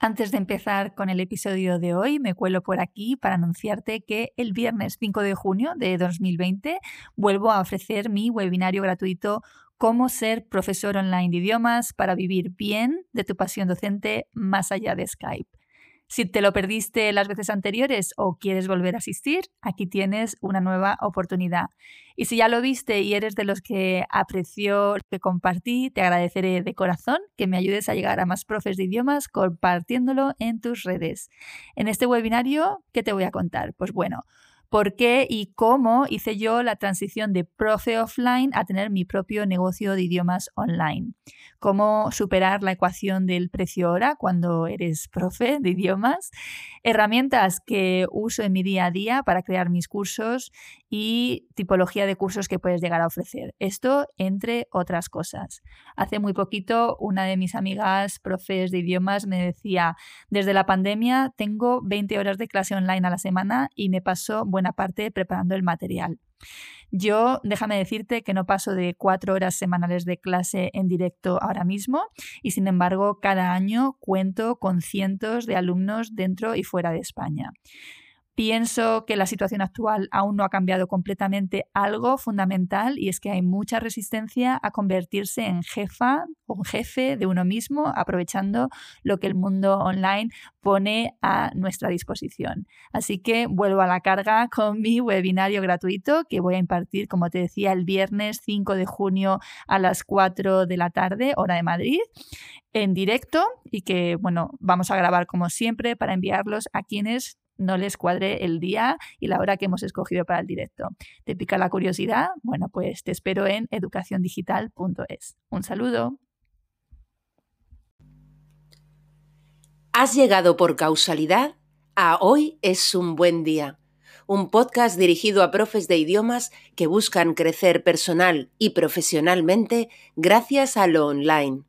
Antes de empezar con el episodio de hoy, me cuelo por aquí para anunciarte que el viernes 5 de junio de 2020 vuelvo a ofrecer mi webinario gratuito Cómo ser profesor online de idiomas para vivir bien de tu pasión docente más allá de Skype. Si te lo perdiste las veces anteriores o quieres volver a asistir, aquí tienes una nueva oportunidad. Y si ya lo viste y eres de los que apreció lo que compartí, te agradeceré de corazón que me ayudes a llegar a más profes de idiomas compartiéndolo en tus redes. En este webinario, ¿qué te voy a contar? Pues bueno, por qué y cómo hice yo la transición de profe offline a tener mi propio negocio de idiomas online. Cómo superar la ecuación del precio hora cuando eres profe de idiomas. Herramientas que uso en mi día a día para crear mis cursos y tipología de cursos que puedes llegar a ofrecer. Esto entre otras cosas. Hace muy poquito una de mis amigas profes de idiomas me decía, desde la pandemia tengo 20 horas de clase online a la semana y me paso buena parte preparando el material. Yo, déjame decirte que no paso de cuatro horas semanales de clase en directo ahora mismo y sin embargo cada año cuento con cientos de alumnos dentro y fuera de España. Pienso que la situación actual aún no ha cambiado completamente algo fundamental y es que hay mucha resistencia a convertirse en jefa o jefe de uno mismo, aprovechando lo que el mundo online pone a nuestra disposición. Así que vuelvo a la carga con mi webinario gratuito que voy a impartir, como te decía, el viernes 5 de junio a las 4 de la tarde, hora de Madrid en directo y que, bueno, vamos a grabar como siempre para enviarlos a quienes no les cuadre el día y la hora que hemos escogido para el directo. ¿Te pica la curiosidad? Bueno, pues te espero en educaciondigital.es. Un saludo. Has llegado por causalidad a Hoy es un buen día, un podcast dirigido a profes de idiomas que buscan crecer personal y profesionalmente gracias a lo online.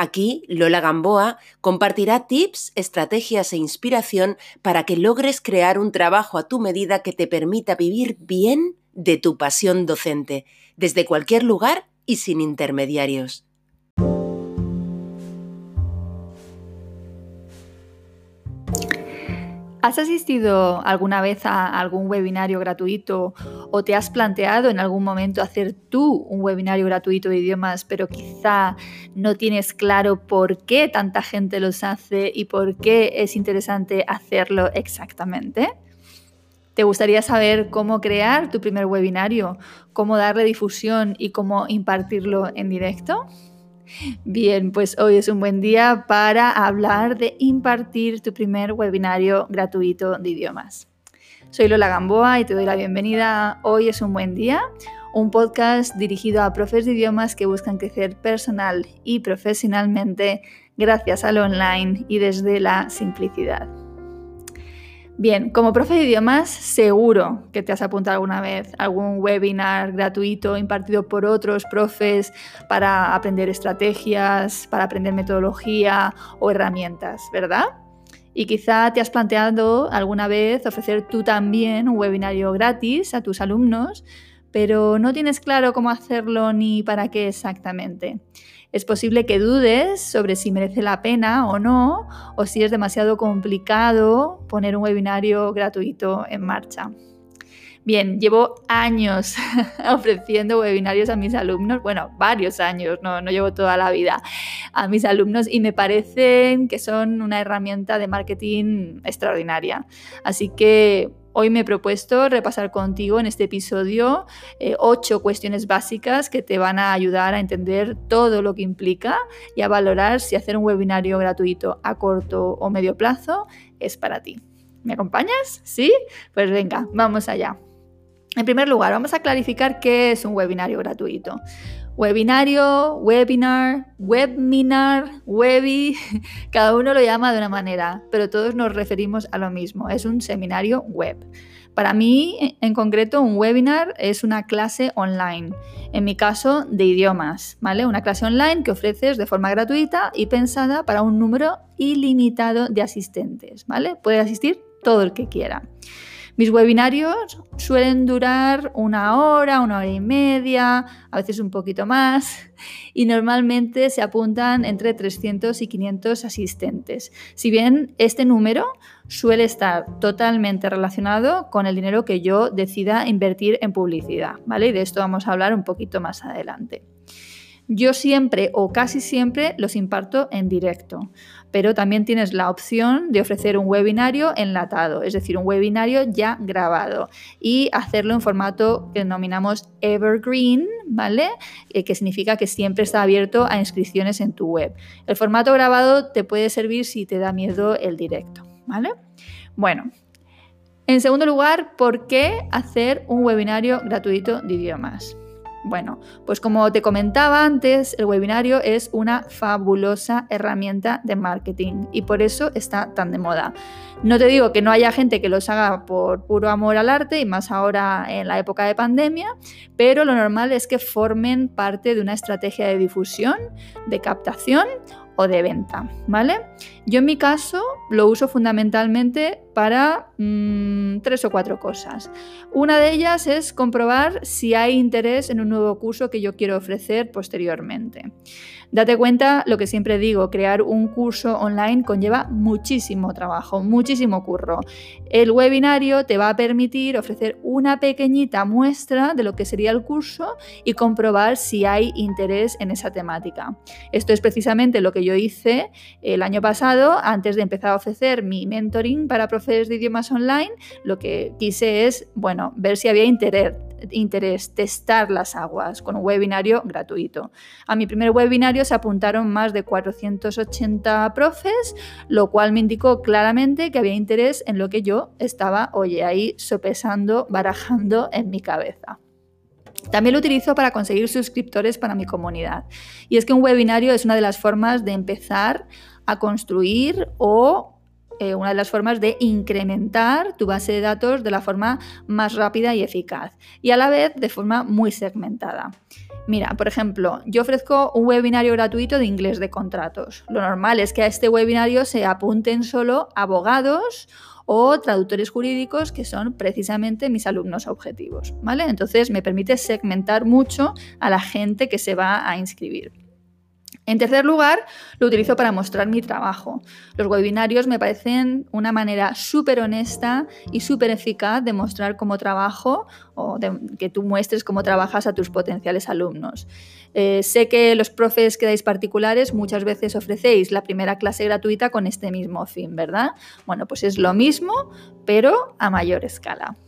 Aquí, Lola Gamboa compartirá tips, estrategias e inspiración para que logres crear un trabajo a tu medida que te permita vivir bien de tu pasión docente, desde cualquier lugar y sin intermediarios. ¿Has asistido alguna vez a algún webinario gratuito o te has planteado en algún momento hacer tú un webinario gratuito de idiomas, pero quizá no tienes claro por qué tanta gente los hace y por qué es interesante hacerlo exactamente? ¿Te gustaría saber cómo crear tu primer webinario, cómo darle difusión y cómo impartirlo en directo? Bien, pues hoy es un buen día para hablar de impartir tu primer webinario gratuito de idiomas. Soy Lola Gamboa y te doy la bienvenida Hoy es un buen día, un podcast dirigido a profes de idiomas que buscan crecer personal y profesionalmente gracias al online y desde la simplicidad. Bien, como profe de idiomas, seguro que te has apuntado alguna vez a algún webinar gratuito impartido por otros profes para aprender estrategias, para aprender metodología o herramientas, ¿verdad? Y quizá te has planteado alguna vez ofrecer tú también un webinario gratis a tus alumnos, pero no tienes claro cómo hacerlo ni para qué exactamente. Es posible que dudes sobre si merece la pena o no, o si es demasiado complicado poner un webinario gratuito en marcha. Bien, llevo años ofreciendo webinarios a mis alumnos, bueno, varios años, no, no llevo toda la vida a mis alumnos y me parecen que son una herramienta de marketing extraordinaria. Así que Hoy me he propuesto repasar contigo en este episodio eh, ocho cuestiones básicas que te van a ayudar a entender todo lo que implica y a valorar si hacer un webinario gratuito a corto o medio plazo es para ti. ¿Me acompañas? ¿Sí? Pues venga, vamos allá. En primer lugar, vamos a clarificar qué es un webinario gratuito. Webinario, webinar, webinar, webi, cada uno lo llama de una manera, pero todos nos referimos a lo mismo, es un seminario web. Para mí, en concreto, un webinar es una clase online, en mi caso, de idiomas, ¿vale? Una clase online que ofreces de forma gratuita y pensada para un número ilimitado de asistentes, ¿vale? Puede asistir todo el que quiera. Mis webinarios suelen durar una hora, una hora y media, a veces un poquito más, y normalmente se apuntan entre 300 y 500 asistentes. Si bien este número suele estar totalmente relacionado con el dinero que yo decida invertir en publicidad, ¿vale? Y de esto vamos a hablar un poquito más adelante. Yo siempre o casi siempre los imparto en directo, pero también tienes la opción de ofrecer un webinario enlatado, es decir, un webinario ya grabado y hacerlo en formato que denominamos evergreen, ¿vale? Eh, que significa que siempre está abierto a inscripciones en tu web. El formato grabado te puede servir si te da miedo el directo, ¿vale? Bueno, en segundo lugar, ¿por qué hacer un webinario gratuito de idiomas? Bueno, pues como te comentaba antes, el webinario es una fabulosa herramienta de marketing y por eso está tan de moda. No te digo que no haya gente que los haga por puro amor al arte y más ahora en la época de pandemia, pero lo normal es que formen parte de una estrategia de difusión, de captación o de venta, ¿vale? Yo en mi caso lo uso fundamentalmente para mm, tres o cuatro cosas. Una de ellas es comprobar si hay interés en un nuevo curso que yo quiero ofrecer posteriormente. Date cuenta lo que siempre digo, crear un curso online conlleva muchísimo trabajo, muchísimo curro. El webinario te va a permitir ofrecer una pequeñita muestra de lo que sería el curso y comprobar si hay interés en esa temática. Esto es precisamente lo que yo hice el año pasado antes de empezar a ofrecer mi mentoring para profesores de idiomas online. Lo que quise es, bueno, ver si había interés interés testar las aguas con un webinario gratuito. A mi primer webinario se apuntaron más de 480 profes, lo cual me indicó claramente que había interés en lo que yo estaba, oye, ahí sopesando, barajando en mi cabeza. También lo utilizo para conseguir suscriptores para mi comunidad. Y es que un webinario es una de las formas de empezar a construir o eh, una de las formas de incrementar tu base de datos de la forma más rápida y eficaz y a la vez de forma muy segmentada. Mira, por ejemplo, yo ofrezco un webinario gratuito de inglés de contratos. Lo normal es que a este webinario se apunten solo abogados o traductores jurídicos que son precisamente mis alumnos objetivos, ¿vale? Entonces me permite segmentar mucho a la gente que se va a inscribir. En tercer lugar, lo utilizo para mostrar mi trabajo. Los webinarios me parecen una manera súper honesta y súper eficaz de mostrar cómo trabajo o de que tú muestres cómo trabajas a tus potenciales alumnos. Eh, sé que los profes que dais particulares muchas veces ofrecéis la primera clase gratuita con este mismo fin, ¿verdad? Bueno, pues es lo mismo, pero a mayor escala.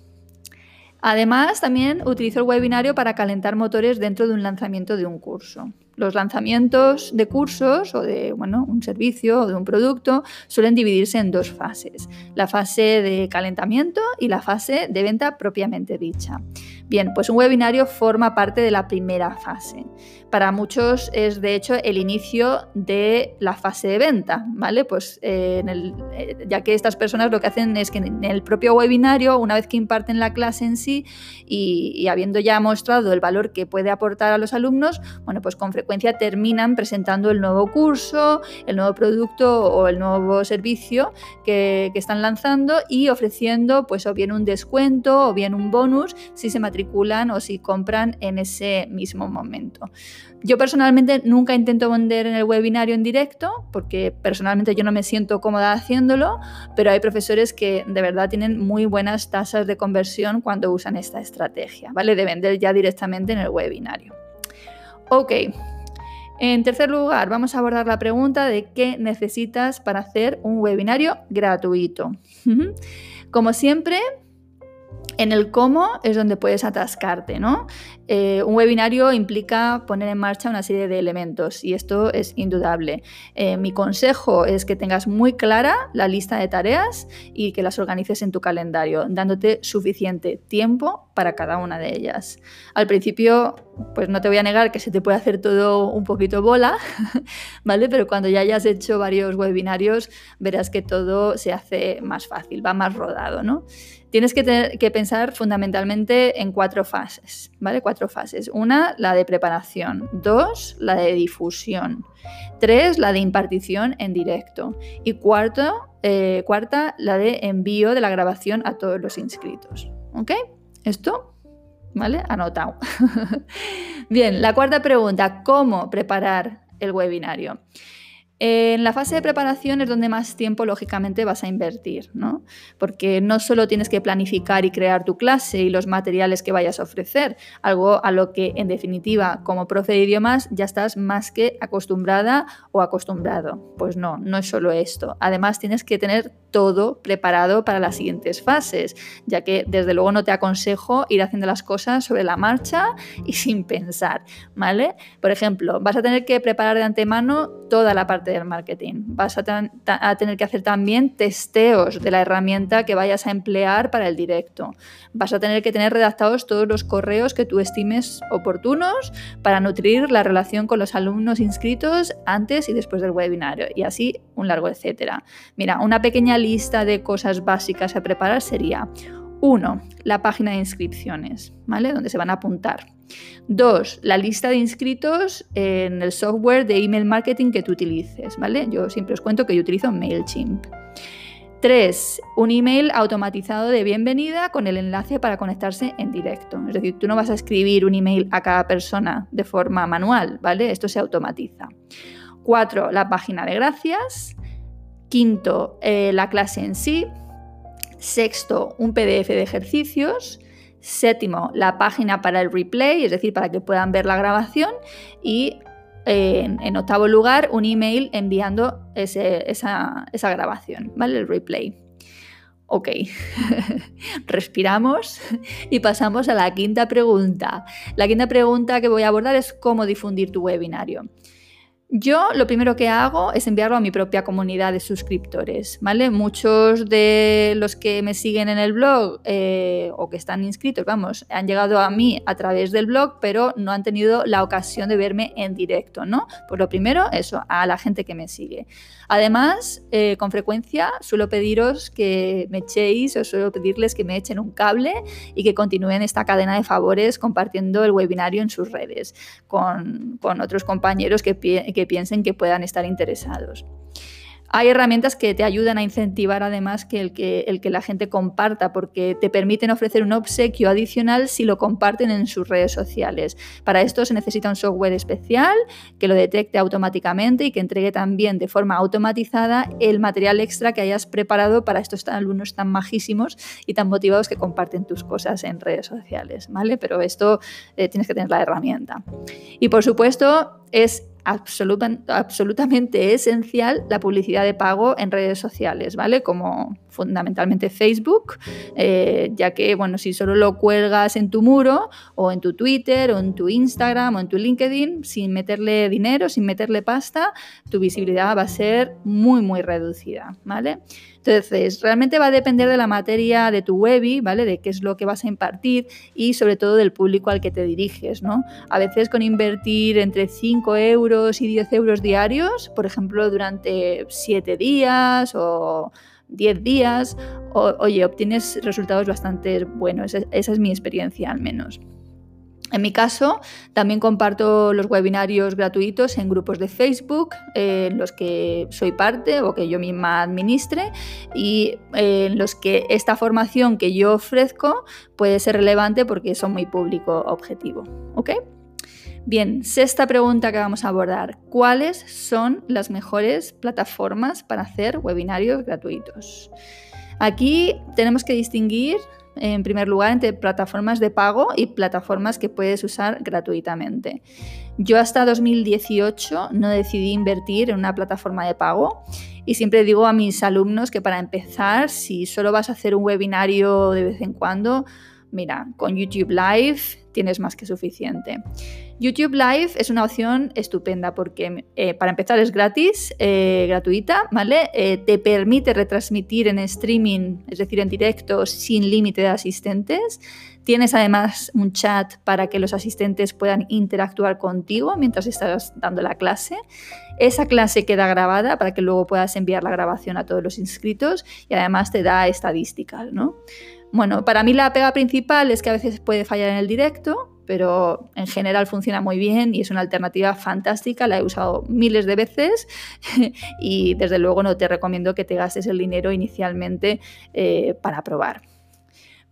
Además, también utilizo el webinario para calentar motores dentro de un lanzamiento de un curso. Los lanzamientos de cursos o de bueno, un servicio o de un producto suelen dividirse en dos fases, la fase de calentamiento y la fase de venta propiamente dicha. Bien, pues un webinario forma parte de la primera fase. Para muchos es de hecho el inicio de la fase de venta, ¿vale? Pues eh, eh, ya que estas personas lo que hacen es que en el propio webinario, una vez que imparten la clase en sí y, habiendo ya mostrado el valor que puede aportar a los alumnos, bueno, pues con frecuencia terminan presentando el nuevo curso, el nuevo producto o el nuevo servicio que, que están lanzando y ofreciendo pues o bien un descuento o bien un bonus si se matriculan o si compran en ese mismo momento. Yo personalmente nunca intento vender en el webinario en directo porque personalmente yo no me siento cómoda haciéndolo, pero hay profesores que de verdad tienen muy buenas tasas de conversión cuando usan esta estrategia, ¿vale? De vender ya directamente en el webinario. Ok, en tercer lugar, vamos a abordar la pregunta de qué necesitas para hacer un webinario gratuito. Como siempre, en el cómo es donde puedes atascarte, ¿no? Eh, un webinario implica poner en marcha una serie de elementos y esto es indudable. Eh, mi consejo es que tengas muy clara la lista de tareas y que las organices en tu calendario, dándote suficiente tiempo para cada una de ellas. Al principio, pues no te voy a negar que se te puede hacer todo un poquito bola, ¿vale? Pero cuando ya hayas hecho varios webinarios, verás que todo se hace más fácil, va más rodado, ¿no? Tienes que, tener, que pensar fundamentalmente en cuatro fases, ¿vale? Cuatro fases. Una, la de preparación. Dos, la de difusión. Tres, la de impartición en directo. Y cuarto, eh, cuarta, la de envío de la grabación a todos los inscritos. ¿Ok? Esto, ¿vale? Anotado. Bien, la cuarta pregunta, ¿cómo preparar el webinario? En la fase de preparación es donde más tiempo, lógicamente, vas a invertir, ¿no? Porque no solo tienes que planificar y crear tu clase y los materiales que vayas a ofrecer, algo a lo que, en definitiva, como profe de idiomas, ya estás más que acostumbrada o acostumbrado. Pues no, no es solo esto. Además, tienes que tener todo preparado para las siguientes fases, ya que desde luego no te aconsejo ir haciendo las cosas sobre la marcha y sin pensar, ¿vale? Por ejemplo, vas a tener que preparar de antemano toda la parte del marketing. Vas a, tener que hacer también testeos de la herramienta que vayas a emplear para el directo. Vas a tener que tener redactados todos los correos que tú estimes oportunos para nutrir la relación con los alumnos inscritos antes y después del webinario y así un largo etcétera. Mira, una pequeña lista de cosas básicas a preparar sería 1. La página de inscripciones, ¿vale? Donde se van a apuntar. 2. La lista de inscritos en el software de email marketing que tú utilices, ¿vale? Yo siempre os cuento que yo utilizo MailChimp. 3. Un email automatizado de bienvenida con el enlace para conectarse en directo. Es decir, tú no vas a escribir un email a cada persona de forma manual, ¿vale? Esto se automatiza. 4. La página de gracias. Quinto, eh, la clase en sí. Sexto, un PDF de ejercicios. Séptimo, la página para el replay, es decir, para que puedan ver la grabación. Y en, octavo lugar, un email enviando esa, esa grabación, ¿vale? El replay. Ok, respiramos y pasamos a la quinta pregunta. La quinta pregunta que voy a abordar es cómo difundir tu webinario. Yo lo primero que hago es enviarlo a mi propia comunidad de suscriptores, ¿vale? Muchos de los que me siguen en el blog eh, o que están inscritos, vamos, han llegado a mí a través del blog, pero no han tenido la ocasión de verme en directo, ¿no? Pues lo primero, eso, a la gente que me sigue. Además, eh, con frecuencia suelo pediros que me echéis o suelo pedirles que me echen un cable y que continúen esta cadena de favores compartiendo el webinario en sus redes con, otros compañeros que, que piensen que puedan estar interesados. Hay herramientas que te ayudan a incentivar además que el, que el que la gente comparta, porque te permiten ofrecer un obsequio adicional si lo comparten en sus redes sociales. Para esto se necesita un software especial que lo detecte automáticamente y que entregue también de forma automatizada el material extra que hayas preparado para estos alumnos tan majísimos y tan motivados que comparten tus cosas en redes sociales, ¿vale? Pero esto eh, tienes que tener la herramienta. Y por supuesto, es absolutamente esencial la publicidad de pago en redes sociales, ¿vale? Como fundamentalmente Facebook, eh, ya que, bueno, si solo lo cuelgas en tu muro o en tu Twitter o en tu Instagram o en tu LinkedIn, sin meterle dinero, sin meterle pasta, tu visibilidad va a ser muy, muy reducida, ¿vale? Entonces, realmente va a depender de la materia de tu webi, ¿vale? De qué es lo que vas a impartir y sobre todo del público al que te diriges, ¿no? A veces con invertir entre 5 euros y 10 euros diarios, por ejemplo, durante 7 días o 10 días, oye, obtienes resultados bastante buenos. esa es mi experiencia al menos. En mi caso, también comparto los webinarios gratuitos en grupos de Facebook en los que soy parte o que yo misma administre y eh, en los que esta formación que yo ofrezco puede ser relevante porque son muy público objetivo. ¿Ok? Bien, sexta pregunta que vamos a abordar. ¿Cuáles son las mejores plataformas para hacer webinarios gratuitos? Aquí tenemos que distinguir en primer lugar entre plataformas de pago y plataformas que puedes usar gratuitamente. Yo hasta 2018 no decidí invertir en una plataforma de pago y siempre digo a mis alumnos que para empezar, si solo vas a hacer un webinario de vez en cuando, mira, con YouTube Live tienes más que suficiente. YouTube Live es una opción estupenda porque eh, para empezar es gratis, eh, gratuita, ¿vale? Eh, te permite retransmitir en streaming, es decir, en directo, sin límite de asistentes. Tienes además un chat para que los asistentes puedan interactuar contigo mientras estás dando la clase. Esa clase queda grabada para que luego puedas enviar la grabación a todos los inscritos y además te da estadísticas, ¿no? Bueno, para mí la pega principal es que a veces puede fallar en el directo, pero en general funciona muy bien y es una alternativa fantástica, la he usado miles de veces y desde luego no te recomiendo que te gastes el dinero inicialmente eh, para probar.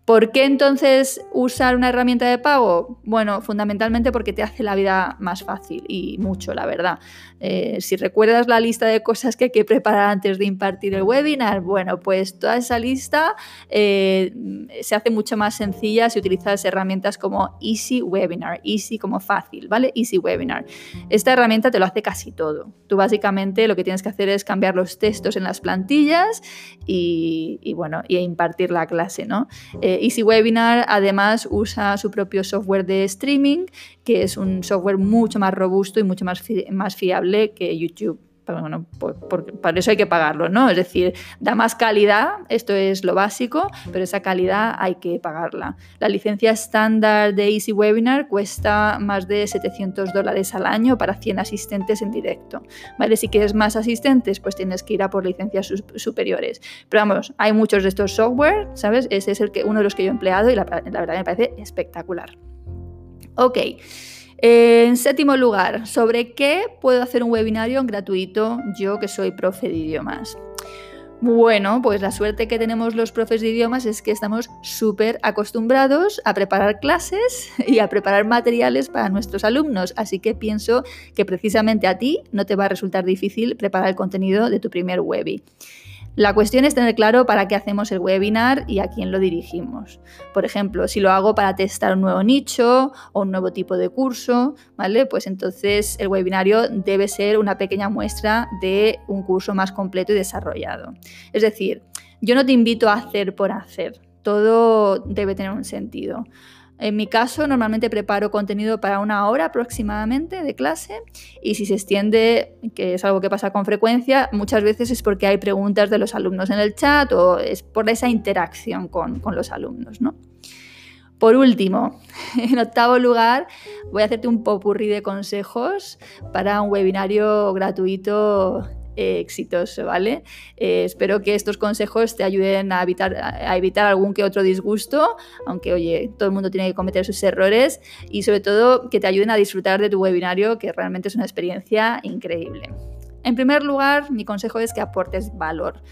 ¿Por qué entonces usar una herramienta de pago? Bueno, fundamentalmente porque te hace la vida más fácil y mucho, la verdad. Eh, si recuerdas la lista de cosas que hay que preparar antes de impartir el webinar, bueno, pues toda esa lista eh, se hace mucho más sencilla si utilizas herramientas como Easy Webinar, Easy como fácil, ¿vale? Easy Webinar. Esta herramienta te lo hace casi todo. Tú básicamente lo que tienes que hacer es cambiar los textos en las plantillas y, bueno, impartir la clase, ¿no? Eh, Easy Webinar además usa su propio software de streaming, que es un software mucho más robusto y mucho más, más fiable que YouTube bueno, por, para eso hay que pagarlo, ¿no? Es decir, da más calidad, esto es lo básico, pero esa calidad hay que pagarla. La licencia estándar de Easy Webinar cuesta más de 700 dólares al año para 100 asistentes en directo, ¿vale? Si quieres más asistentes, pues tienes que ir a por licencias superiores. Pero vamos, hay muchos de estos software, ¿sabes? Ese es el que, uno de los que yo he empleado y la, la verdad me parece espectacular. Ok. En séptimo lugar, ¿sobre qué puedo hacer un webinario gratuito yo que soy profe de idiomas? Bueno, pues la suerte que tenemos los profes de idiomas es que estamos súper acostumbrados a preparar clases y a preparar materiales para nuestros alumnos, así que pienso que precisamente a ti no te va a resultar difícil preparar el contenido de tu primer webi. La cuestión es tener claro para qué hacemos el webinar y a quién lo dirigimos. Por ejemplo, si lo hago para testar un nuevo nicho o un nuevo tipo de curso, ¿vale? Pues entonces el webinario debe ser una pequeña muestra de un curso más completo y desarrollado. Es decir, yo no te invito a hacer por hacer, todo debe tener un sentido. En mi caso, normalmente preparo contenido para una hora aproximadamente de clase y si se extiende, que es algo que pasa con frecuencia, muchas veces es porque hay preguntas de los alumnos en el chat o es por esa interacción con, con los alumnos. ¿no? Por último, en octavo lugar, voy a hacerte un popurrí de consejos para un webinario gratuito exitoso, ¿vale? Eh, espero que estos consejos te ayuden a evitar, a evitar algún que otro disgusto, aunque, oye, todo el mundo tiene que cometer sus errores y sobre todo que te ayuden a disfrutar de tu webinario, que realmente es una experiencia increíble. En primer lugar, mi consejo es que aportes valor.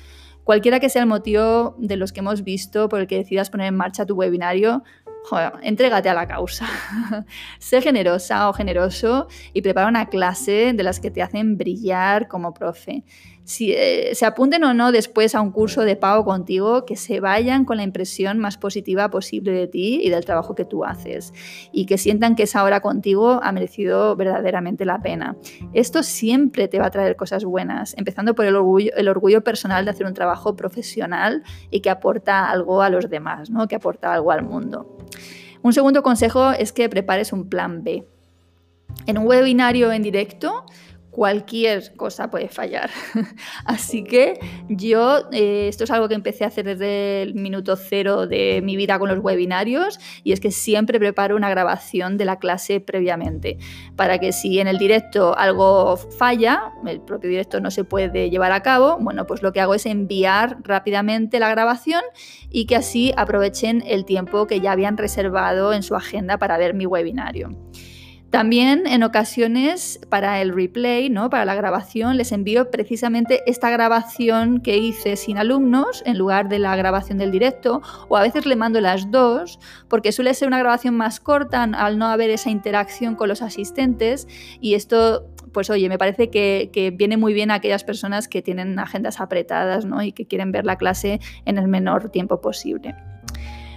Cualquiera que sea el motivo de los que hemos visto por el que decidas poner en marcha tu webinario, joder, entrégate a la causa. sé generosa o generoso y prepara una clase de las que te hacen brillar como profe si eh, se apunten o no después a un curso de pago contigo, que se vayan con la impresión más positiva posible de ti y del trabajo que tú haces y que sientan que esa hora contigo ha merecido verdaderamente la pena. Esto siempre te va a traer cosas buenas, empezando por el orgullo, el orgullo personal de hacer un trabajo profesional y que aporta algo a los demás, ¿no? que aporta algo al mundo. Un segundo consejo es que prepares un plan B. En un webinario en directo, cualquier cosa puede fallar. Así que yo, eh, esto es algo que empecé a hacer desde el minuto cero de mi vida con los webinarios y es que siempre preparo una grabación de la clase previamente para que si en el directo algo falla, el propio directo no se puede llevar a cabo, bueno, pues lo que hago es enviar rápidamente la grabación y que así aprovechen el tiempo que ya habían reservado en su agenda para ver mi webinario. También en ocasiones para el replay, ¿no? para la grabación, les envío precisamente esta grabación que hice sin alumnos en lugar de la grabación del directo, o a veces le mando las dos, porque suele ser una grabación más corta al no haber esa interacción con los asistentes y esto pues oye, me parece que, viene muy bien a aquellas personas que tienen agendas apretadas ¿no? y que quieren ver la clase en el menor tiempo posible.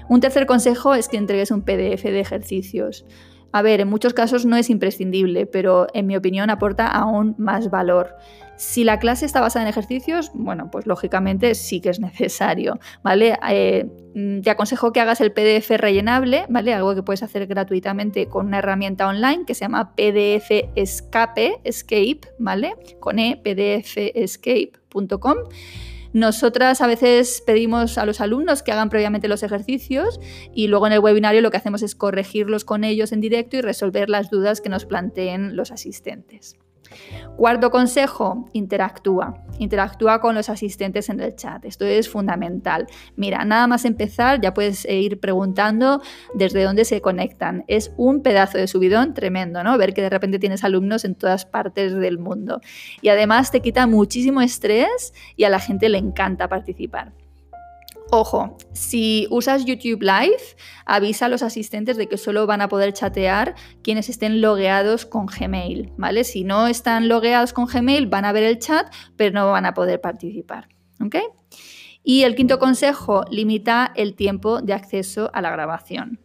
Un tercer consejo es que entregues un PDF de ejercicios. A ver, en muchos casos no es imprescindible, pero en mi opinión aporta aún más valor. Si la clase está basada en ejercicios, bueno, pues lógicamente sí que es necesario, ¿vale? Eh, te aconsejo que hagas el PDF rellenable, ¿vale? Algo que puedes hacer gratuitamente con una herramienta online que se llama PDF Escape, Escape, ¿vale? Con e, pdfescape.com. Nosotras a veces pedimos a los alumnos que hagan previamente los ejercicios y luego en el webinario lo que hacemos es corregirlos con ellos en directo y resolver las dudas que nos planteen los asistentes. Cuarto consejo, interactúa. Interactúa con los asistentes en el chat. Esto es fundamental. Mira, nada más empezar ya puedes eh, ir preguntando desde dónde se conectan. Es un pedazo de subidón tremendo, ¿no? Ver que de repente tienes alumnos en todas partes del mundo. Y además te quita muchísimo estrés y a la gente le encanta participar. Ojo, si usas YouTube Live, avisa a los asistentes de que solo van a poder chatear quienes estén logueados con Gmail, ¿vale? Si no están logueados con Gmail, van a ver el chat, pero no van a poder participar, ¿ok? Y el quinto consejo, limita el tiempo de acceso a la grabación.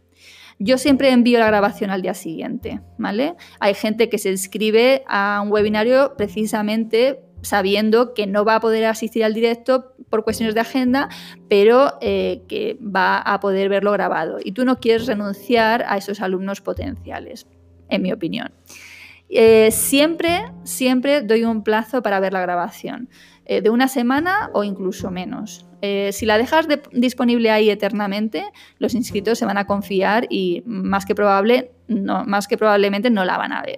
Yo siempre envío la grabación al día siguiente, ¿vale? Hay gente que se inscribe a un webinario precisamente sabiendo que no va a poder asistir al directo por cuestiones de agenda, pero eh, que va a poder verlo grabado. Y tú no quieres renunciar a esos alumnos potenciales, en mi opinión. Eh, siempre, siempre doy un plazo para ver la grabación, eh, de una semana o incluso menos. si la dejas disponible ahí eternamente, los inscritos se van a confiar y más que, probable, más que probablemente no la van a ver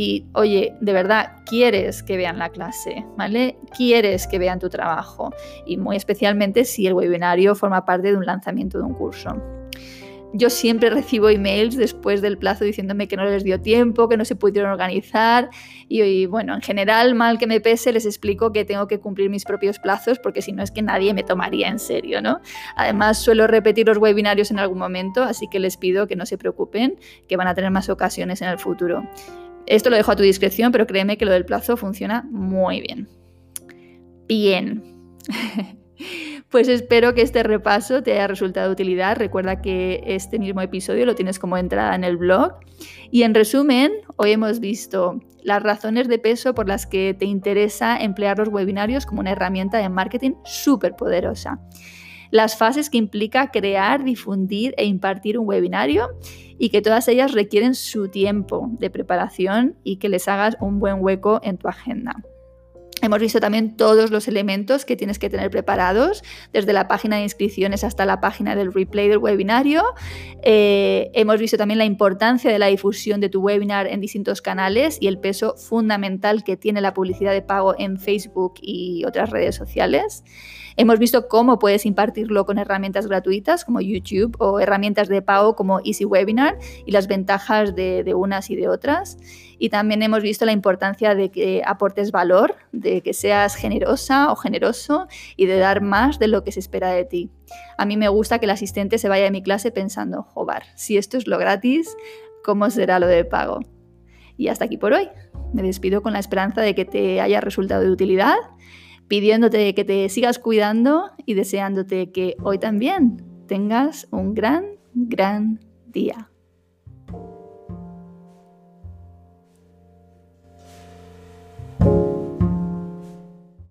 y, oye, de verdad, quieres que vean la clase, ¿vale? Quieres que vean tu trabajo y muy especialmente si el webinario forma parte de un lanzamiento de un curso. Yo siempre recibo emails después del plazo diciéndome que no les dio tiempo, que no se pudieron organizar y, bueno, en general, mal que me pese, les explico que tengo que cumplir mis propios plazos porque si no es que nadie me tomaría en serio, ¿no? Además, suelo repetir los webinarios en algún momento, así que les pido que no se preocupen, que van a tener más ocasiones en el futuro. Esto lo dejo a tu discreción, pero créeme que lo del plazo funciona muy bien. Bien. Pues espero que este repaso te haya resultado de utilidad. Recuerda que este mismo episodio lo tienes como entrada en el blog. Y en resumen, hoy hemos visto las razones de peso por las que te interesa emplear los webinarios como una herramienta de marketing súper poderosa. Las fases que implica crear, difundir e impartir un webinario y que todas ellas requieren su tiempo de preparación y que les hagas un buen hueco en tu agenda. Hemos visto también todos los elementos que tienes que tener preparados, desde la página de inscripciones hasta la página del replay del webinario. Eh, hemos visto también la importancia de la difusión de tu webinar en distintos canales y el peso fundamental que tiene la publicidad de pago en Facebook y otras redes sociales. Hemos visto cómo puedes impartirlo con herramientas gratuitas como YouTube o herramientas de pago como Easy Webinar y las ventajas de, unas y de otras. Y también hemos visto la importancia de que aportes valor, de que seas generosa o generoso y de dar más de lo que se espera de ti. A mí me gusta que el asistente se vaya de mi clase pensando, joder, si esto es lo gratis, ¿cómo será lo de pago? Y hasta aquí por hoy. Me despido con la esperanza de que te haya resultado de utilidad pidiéndote que te sigas cuidando y deseándote que hoy también tengas un gran, gran día.